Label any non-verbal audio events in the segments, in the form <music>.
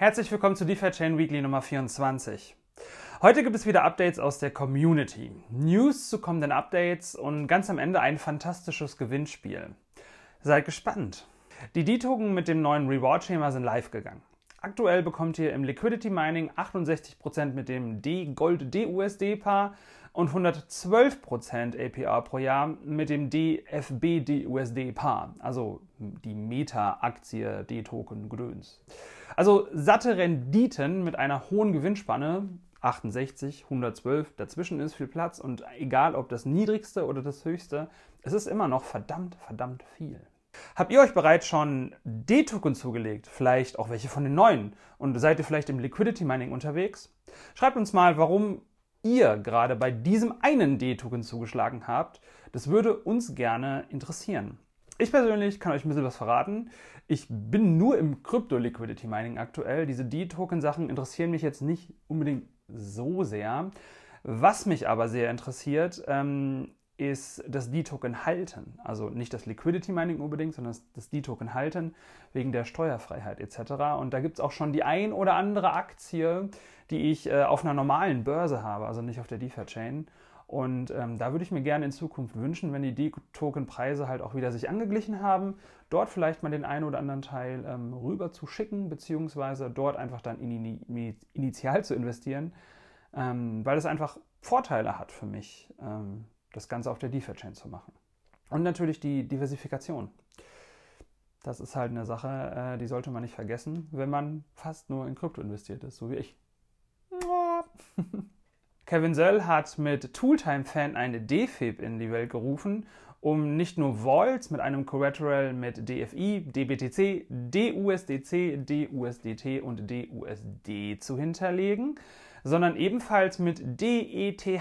Herzlich willkommen zu DeFi Chain Weekly Nummer 24. Heute gibt es wieder Updates aus der Community, News zu kommenden Updates und ganz am Ende ein fantastisches Gewinnspiel. Seid gespannt. Die D-Token mit dem neuen Reward-Schema sind live gegangen. Aktuell bekommt ihr im Liquidity Mining 68% mit dem D-Gold DUSD-Paar und 112% APR pro Jahr mit dem DFB DUSD-Paar, also die Meta-Aktie D-Token-Gedöns. Also satte Renditen mit einer hohen Gewinnspanne, 68, 112, dazwischen ist viel Platz und egal ob das niedrigste oder das höchste, es ist immer noch verdammt, verdammt viel. Habt ihr euch bereits schon D-Token zugelegt? Vielleicht auch welche von den neuen? Und seid ihr vielleicht im Liquidity Mining unterwegs? Schreibt uns mal, warum ihr gerade bei diesem einen D-Token zugeschlagen habt. Das würde uns gerne interessieren. Ich persönlich kann euch ein bisschen was verraten. Ich bin nur im Crypto-Liquidity Mining aktuell. Diese D-Token-Sachen interessieren mich jetzt nicht unbedingt so sehr. Was mich aber sehr interessiert, ähm, ist das D-Token halten. Also nicht das Liquidity Mining unbedingt, sondern das D-Token halten wegen der Steuerfreiheit etc. Und da gibt es auch schon die ein oder andere Aktie, die ich äh, auf einer normalen Börse habe, also nicht auf der DeFi-Chain. Und ähm, da würde ich mir gerne in Zukunft wünschen, wenn die D-Token-Preise halt auch wieder sich angeglichen haben, dort vielleicht mal den einen oder anderen Teil ähm, rüber zu schicken, beziehungsweise dort einfach dann in, in, initial zu investieren, ähm, weil es einfach Vorteile hat für mich, ähm, das Ganze auf der DeFi-Chain zu machen. Und natürlich die Diversifikation. Das ist halt eine Sache, äh, die sollte man nicht vergessen, wenn man fast nur in Krypto investiert ist, so wie ich. <laughs> Kevin Söll hat mit Tooltime Fan eine DFIB in die Welt gerufen, um nicht nur Vaults mit einem Collateral mit DFI, DBTC, DUSDC, DUSDT und DUSD zu hinterlegen, sondern ebenfalls mit DETH,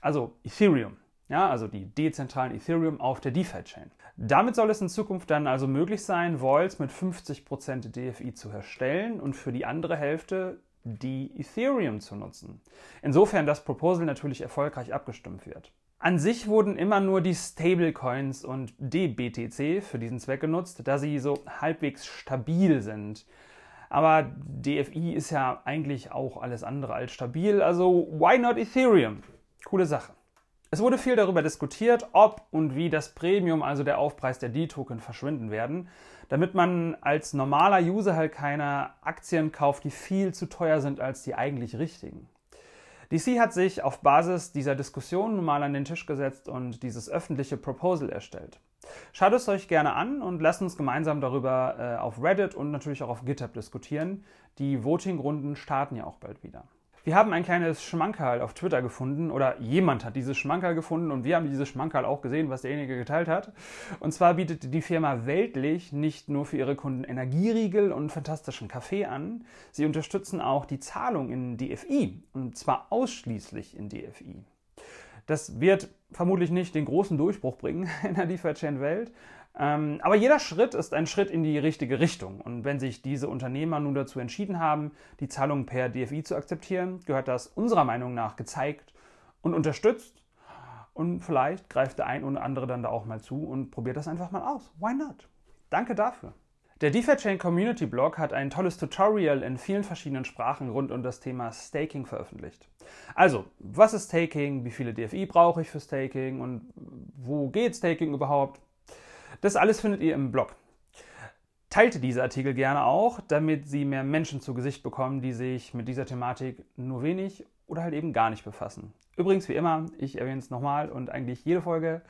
also Ethereum. Ja, also die dezentralen Ethereum auf der DeFi-Chain. Damit soll es in Zukunft dann also möglich sein, Vaults mit 50% DFI zu erstellen und für die andere Hälfte die Ethereum zu nutzen. Insofern das Proposal natürlich erfolgreich abgestimmt wird. An sich wurden immer nur die Stablecoins und DBTC für diesen Zweck genutzt, da sie so halbwegs stabil sind. Aber DFI ist ja eigentlich auch alles andere als stabil, also why not Ethereum? Coole Sache. Es wurde viel darüber diskutiert, ob und wie das Premium, also der Aufpreis der D-Token, verschwinden werden, damit man als normaler User halt keine Aktien kauft, die viel zu teuer sind als die eigentlich richtigen. DC hat sich auf Basis dieser Diskussion nun mal an den Tisch gesetzt und dieses öffentliche Proposal erstellt. Schaut es euch gerne an und lasst uns gemeinsam darüber äh, auf Reddit und natürlich auch auf GitHub diskutieren. Die Voting-Runden starten ja auch bald wieder. Wir haben ein kleines Schmankerl auf Twitter gefunden oder jemand hat dieses Schmankerl gefunden und wir haben dieses Schmankerl auch gesehen, was derjenige geteilt hat. Und zwar bietet die Firma Weltlich nicht nur für ihre Kunden Energieriegel und fantastischen Kaffee an, sie unterstützen auch die Zahlung in DFI und zwar ausschließlich in DFI. Das wird vermutlich nicht den großen Durchbruch bringen <laughs> in der DeFi-Chain-Welt, ähm, aber jeder Schritt ist ein Schritt in die richtige Richtung. Und wenn sich diese Unternehmer nun dazu entschieden haben, die Zahlung per DFI zu akzeptieren, gehört das unserer Meinung nach gezeigt und unterstützt. Und vielleicht greift der ein oder andere dann da auch mal zu und probiert das einfach mal aus. Why not? Danke dafür. Der DeFi Chain Community Blog hat ein tolles Tutorial in vielen verschiedenen Sprachen rund um das Thema Staking veröffentlicht. Also, was ist Staking? Wie viele DFI brauche ich für Staking? Und wo geht Staking überhaupt? Das alles findet ihr im Blog. Teilt diese Artikel gerne auch, damit sie mehr Menschen zu Gesicht bekommen, die sich mit dieser Thematik nur wenig oder halt eben gar nicht befassen. Übrigens, wie immer, ich erwähne es nochmal und eigentlich jede Folge,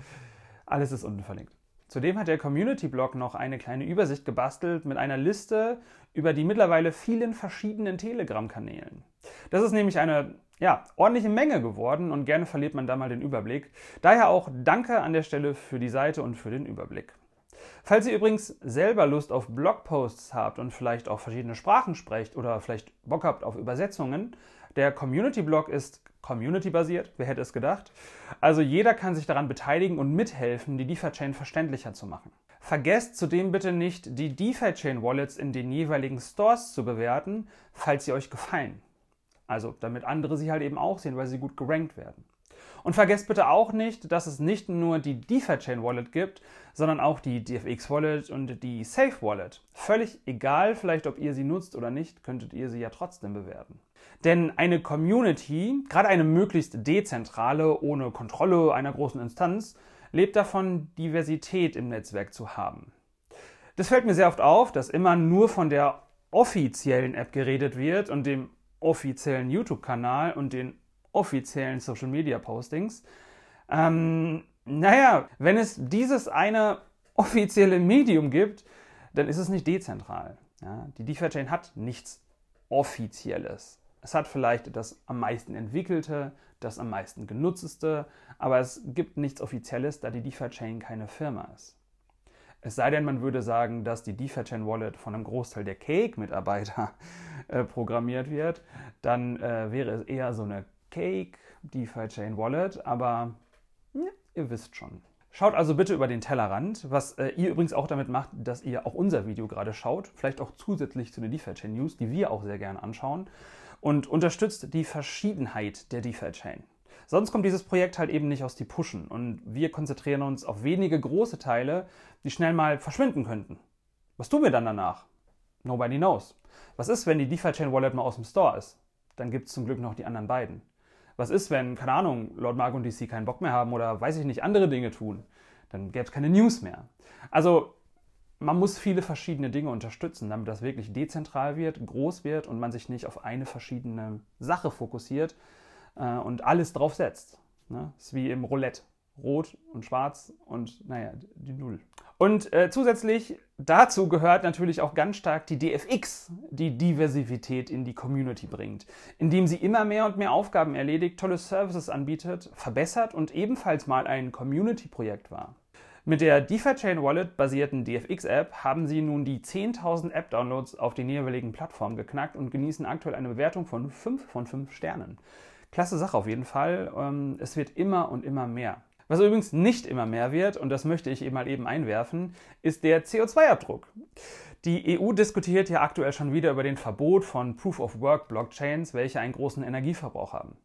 alles ist unten verlinkt. Zudem hat der Community-Blog noch eine kleine Übersicht gebastelt mit einer Liste über die mittlerweile vielen verschiedenen Telegram-Kanälen. Das ist nämlich eine ja, ordentliche Menge geworden und gerne verliert man da mal den Überblick. Daher auch danke an der Stelle für die Seite und für den Überblick. Falls ihr übrigens selber Lust auf Blogposts habt und vielleicht auch verschiedene Sprachen sprecht oder vielleicht Bock habt auf Übersetzungen, der Community-Blog ist community-basiert, wer hätte es gedacht? Also jeder kann sich daran beteiligen und mithelfen, die DeFi-Chain verständlicher zu machen. Vergesst zudem bitte nicht, die DeFi-Chain-Wallets in den jeweiligen Stores zu bewerten, falls sie euch gefallen. Also damit andere sie halt eben auch sehen, weil sie gut gerankt werden. Und vergesst bitte auch nicht, dass es nicht nur die DeFi-Chain Wallet gibt, sondern auch die DFX Wallet und die Safe Wallet. Völlig egal, vielleicht ob ihr sie nutzt oder nicht, könntet ihr sie ja trotzdem bewerten. Denn eine Community, gerade eine möglichst dezentrale, ohne Kontrolle einer großen Instanz, lebt davon, Diversität im Netzwerk zu haben. Das fällt mir sehr oft auf, dass immer nur von der offiziellen App geredet wird und dem offiziellen YouTube-Kanal und den offiziellen Social-Media-Postings. Ähm, naja, wenn es dieses eine offizielle Medium gibt, dann ist es nicht dezentral. Ja, die DeFi-Chain hat nichts Offizielles. Es hat vielleicht das am meisten entwickelte, das am meisten genutzteste, aber es gibt nichts Offizielles, da die DeFi-Chain keine Firma ist. Es sei denn, man würde sagen, dass die DeFi-Chain Wallet von einem Großteil der Cake-Mitarbeiter <laughs> äh, programmiert wird, dann äh, wäre es eher so eine Cake DeFi-Chain Wallet, aber ja, ihr wisst schon. Schaut also bitte über den Tellerrand, was äh, ihr übrigens auch damit macht, dass ihr auch unser Video gerade schaut, vielleicht auch zusätzlich zu den DeFi-Chain News, die wir auch sehr gerne anschauen, und unterstützt die Verschiedenheit der DeFi-Chain. Sonst kommt dieses Projekt halt eben nicht aus die Pushen und wir konzentrieren uns auf wenige große Teile, die schnell mal verschwinden könnten. Was tun wir dann danach? Nobody knows. Was ist, wenn die DeFi-Chain Wallet mal aus dem Store ist? Dann gibt es zum Glück noch die anderen beiden. Was ist, wenn, keine Ahnung, Lord Mark und DC keinen Bock mehr haben oder weiß ich nicht, andere Dinge tun? Dann gäbe es keine News mehr. Also man muss viele verschiedene Dinge unterstützen, damit das wirklich dezentral wird, groß wird und man sich nicht auf eine verschiedene Sache fokussiert, äh, und alles drauf setzt. Ne? Ist wie im Roulette. Rot und Schwarz und naja, die Null. Und äh, zusätzlich dazu gehört natürlich auch ganz stark die DFX, die Diversität in die Community bringt, indem sie immer mehr und mehr Aufgaben erledigt, tolle Services anbietet, verbessert und ebenfalls mal ein Community-Projekt war. Mit der DeFi-Chain Wallet basierten DFX-App haben sie nun die 10.000 App-Downloads auf den jeweiligen Plattformen geknackt und genießen aktuell eine Bewertung von 5 von 5 Sternen. Klasse Sache auf jeden Fall. Ähm, es wird immer und immer mehr. Was übrigens nicht immer mehr wird, und das möchte ich eben mal eben einwerfen, ist der CO2-Abdruck. Die EU diskutiert ja aktuell schon wieder über den Verbot von Proof-of-Work-Blockchains, welche einen großen Energieverbrauch haben.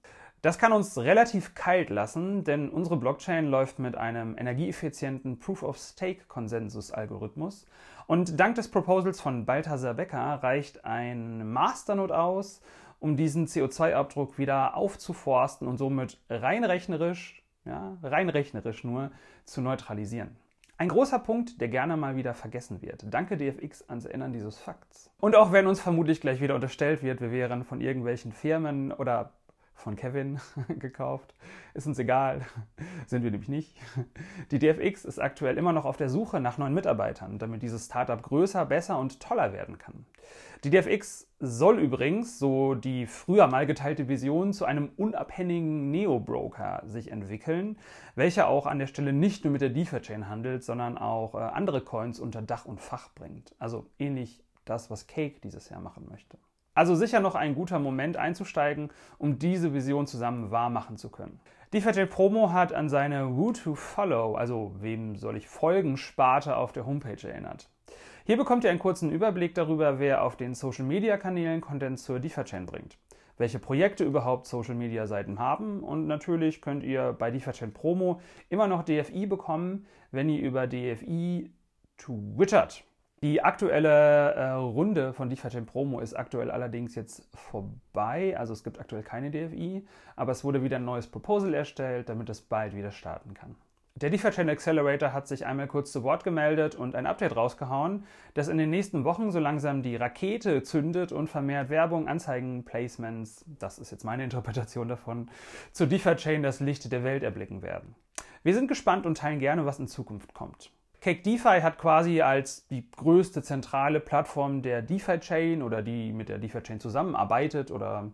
Das kann uns relativ kalt lassen, denn unsere Blockchain läuft mit einem energieeffizienten Proof-of-Stake-Konsensus-Algorithmus. Und dank des Proposals von Balthasar Becker reicht ein Masternode aus, um diesen CO2-Abdruck wieder aufzuforsten und somit rein rechnerisch, ja, rein rechnerisch nur zu neutralisieren. Ein großer Punkt, der gerne mal wieder vergessen wird. Danke DFX ans Erinnern dieses Fakts. Und auch wenn uns vermutlich gleich wieder unterstellt wird, wir wären von irgendwelchen Firmen oder von Kevin <laughs> gekauft. Ist uns egal, <laughs> sind wir nämlich nicht. Die DFX ist aktuell immer noch auf der Suche nach neuen Mitarbeitern, damit dieses Startup größer, besser und toller werden kann. Die DFX soll übrigens, so die früher mal geteilte Vision, zu einem unabhängigen Neo-Broker sich entwickeln, welcher auch an der Stelle nicht nur mit der DeFi-Chain handelt, sondern auch äh, andere Coins unter Dach und Fach bringt. Also ähnlich das, was Cake dieses Jahr machen möchte. Also sicher noch ein guter Moment einzusteigen, um diese Vision zusammen wahr machen zu können. DeFi Promo hat an seine Who to Follow, also wem soll ich folgen, Sparte auf der Homepage erinnert. Hier bekommt ihr einen kurzen Überblick darüber, wer auf den Social Media Kanälen Content zur DeFi bringt, welche Projekte überhaupt Social Media Seiten haben und natürlich könnt ihr bei DeFi Promo immer noch DFI bekommen, wenn ihr über DFI twittert. Die aktuelle äh, Runde von DeFi Promo ist aktuell allerdings jetzt vorbei. Also es gibt aktuell keine DFI, aber es wurde wieder ein neues Proposal erstellt, damit es bald wieder starten kann. Der DeFi Accelerator hat sich einmal kurz zu Wort gemeldet und ein Update rausgehauen, das in den nächsten Wochen so langsam die Rakete zündet und vermehrt Werbung, Anzeigen, Placements, das ist jetzt meine Interpretation davon, zu DeFi das Licht der Welt erblicken werden. Wir sind gespannt und teilen gerne, was in Zukunft kommt. Cake DeFi hat quasi als die größte zentrale Plattform der DeFi-Chain oder die mit der DeFi-Chain zusammenarbeitet oder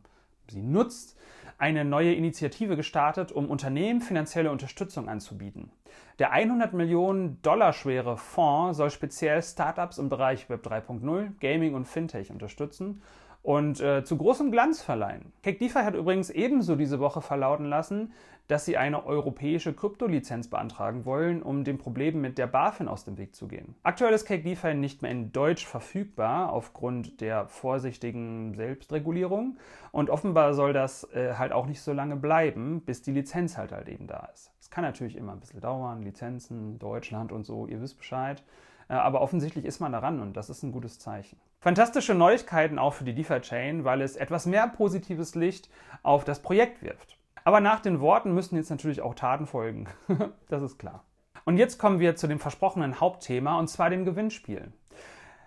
sie nutzt, eine neue Initiative gestartet, um Unternehmen finanzielle Unterstützung anzubieten. Der 100 Millionen Dollar schwere Fonds soll speziell Startups im Bereich Web 3.0, Gaming und Fintech unterstützen und äh, zu großem Glanz verleihen. Cake DeFi hat übrigens ebenso diese Woche verlauten lassen, dass sie eine europäische Kryptolizenz beantragen wollen, um dem Problem mit der BaFin aus dem Weg zu gehen. Aktuell ist Cake DeFi nicht mehr in Deutsch verfügbar aufgrund der vorsichtigen Selbstregulierung und offenbar soll das äh, halt auch nicht so lange bleiben, bis die Lizenz halt halt eben da ist. Es kann natürlich immer ein bisschen dauern, Lizenzen, Deutschland und so, ihr wisst Bescheid. Äh, aber offensichtlich ist man daran und das ist ein gutes Zeichen. Fantastische Neuigkeiten auch für die DeFi-Chain, weil es etwas mehr positives Licht auf das Projekt wirft. Aber nach den Worten müssen jetzt natürlich auch Taten folgen. <laughs> das ist klar. Und jetzt kommen wir zu dem versprochenen Hauptthema und zwar dem Gewinnspiel.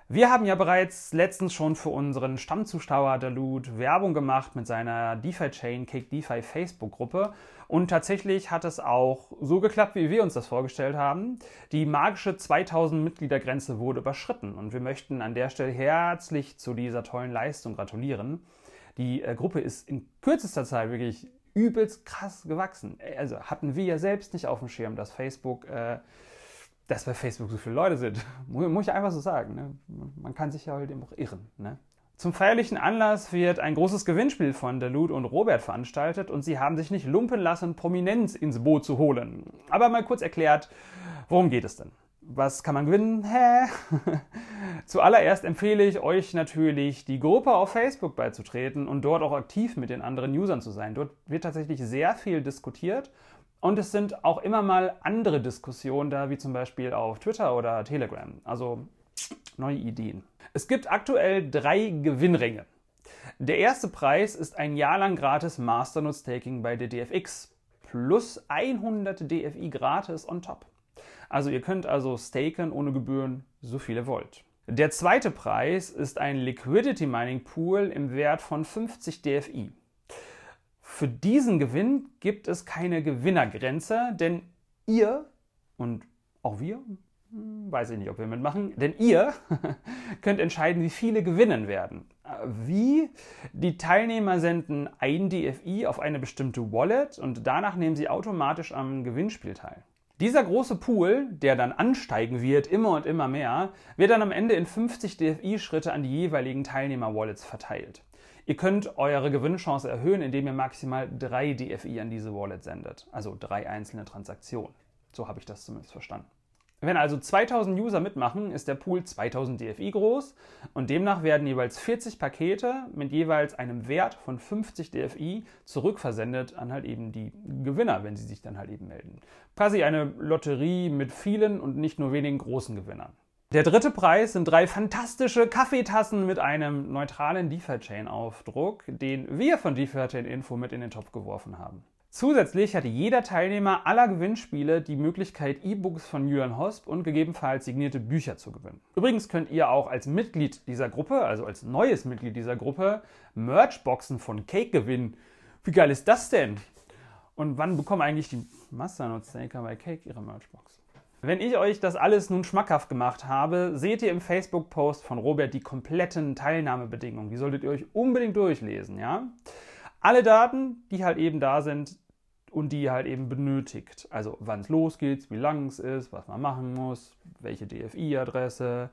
Wir haben ja bereits letztens schon für unseren Stammzuschauer Dalut Werbung gemacht mit seiner DeFi-Chain Cake DeFi Facebook-Gruppe und tatsächlich hat es auch so geklappt, wie wir uns das vorgestellt haben. Die magische 2000 Mitgliedergrenze wurde überschritten und wir möchten an der Stelle herzlich zu dieser tollen Leistung gratulieren. Die äh, Gruppe ist in kürzester Zeit wirklich übelst krass gewachsen. Also hatten wir ja selbst nicht auf dem Schirm, dass Facebook, äh, dass bei Facebook so viele Leute sind. <laughs> Muss ich einfach so sagen. Ne? Man kann sich ja halt eben auch irren. Ne? Zum feierlichen Anlass wird ein großes Gewinnspiel von Dalut und Robert veranstaltet und sie haben sich nicht lumpen lassen, Prominenz ins Boot zu holen. Aber mal kurz erklärt, worum geht es denn? Was kann man gewinnen? Hä? <laughs> Zuallererst empfehle ich euch natürlich, die Gruppe auf Facebook beizutreten und dort auch aktiv mit den anderen Usern zu sein. Dort wird tatsächlich sehr viel diskutiert und es sind auch immer mal andere Diskussionen da, wie zum Beispiel auf Twitter oder Telegram. Also neue Ideen. Es gibt aktuell drei Gewinnränge. Der erste Preis ist ein Jahr lang gratis Masternode Staking bei der DFX plus 100 DFI gratis on top. Also ihr könnt also staken ohne Gebühren, so viel ihr wollt. Der zweite Preis ist ein Liquidity Mining Pool im Wert von 50 DFI. Für diesen Gewinn gibt es keine Gewinnergrenze, denn ihr und auch wir, hm, weiß ich nicht, ob wir mitmachen, denn ihr <laughs> könnt entscheiden, wie viele gewinnen werden. Wie? Die Teilnehmer senden ein DFI auf eine bestimmte Wallet und danach nehmen sie automatisch am Gewinnspiel teil. Dieser große Pool, der dann ansteigen wird, immer und immer mehr, wird dann am Ende in 50 DFI-Schritte an die jeweiligen Teilnehmer-Wallets verteilt. Ihr könnt eure Gewinnchance erhöhen, indem ihr maximal drei DFI an diese Wallet sendet, also drei einzelne Transaktionen. So habe ich das zumindest verstanden. Wenn also 2000 User mitmachen, ist der Pool 2000 DFI groß und demnach werden jeweils 40 Pakete mit jeweils einem Wert von 50 DFI zurückversendet an halt eben die Gewinner, wenn sie sich dann halt eben melden. Quasi eine Lotterie mit vielen und nicht nur wenigen großen Gewinnern. Der dritte Preis sind drei fantastische Kaffeetassen mit einem neutralen DeFi-Chain-Aufdruck, den wir von DeFi-Chain Info mit in den Topf geworfen haben. Zusätzlich hatte jeder Teilnehmer aller Gewinnspiele die Möglichkeit, E-Books von Julian Hosp und gegebenenfalls signierte Bücher zu gewinnen. Übrigens könnt ihr auch als Mitglied dieser Gruppe, also als neues Mitglied dieser Gruppe, Merchboxen von Cake gewinnen. Wie geil ist das denn? Und wann bekommen eigentlich die Masternode-Staker bei Cake ihre Merchbox? Wenn ich euch das alles nun schmackhaft gemacht habe, seht ihr im Facebook-Post von Robert die kompletten Teilnahmebedingungen. Die solltet ihr euch unbedingt durchlesen, ja? Alle Daten, die halt eben da sind, und die halt eben benötigt. Also wann es losgeht, wie lang es ist, was man machen muss, welche DFI-Adresse,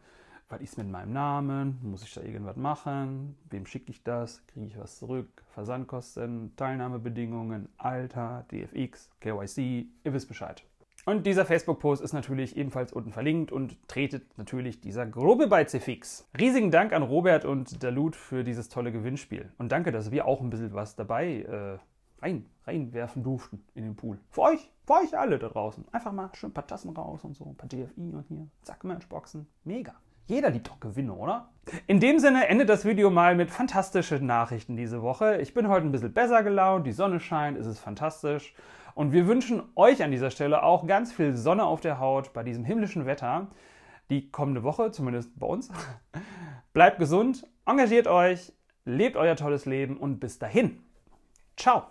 was ist mit meinem Namen, muss ich da irgendwas machen, wem schicke ich das, kriege ich was zurück, Versandkosten, Teilnahmebedingungen, Alter, DFX, KYC, ihr wisst Bescheid. Und dieser Facebook-Post ist natürlich ebenfalls unten verlinkt und tretet natürlich dieser Gruppe bei CFX. Riesigen Dank an Robert und Dalut für dieses tolle Gewinnspiel. Und danke, dass wir auch ein bisschen was dabei äh, rein, reinwerfen durften in den Pool. Für euch, für euch alle da draußen. Einfach mal schön ein paar Tassen raus und so, ein paar DFI und hier, zack, Matchboxen. Mega. Jeder liebt doch Gewinne, oder? In dem Sinne endet das Video mal mit fantastischen Nachrichten diese Woche. Ich bin heute ein bisschen besser gelaunt, die Sonne scheint, es ist fantastisch. Und wir wünschen euch an dieser Stelle auch ganz viel Sonne auf der Haut bei diesem himmlischen Wetter. Die kommende Woche, zumindest bei uns. <laughs> Bleibt gesund, engagiert euch, lebt euer tolles Leben und bis dahin. Ciao!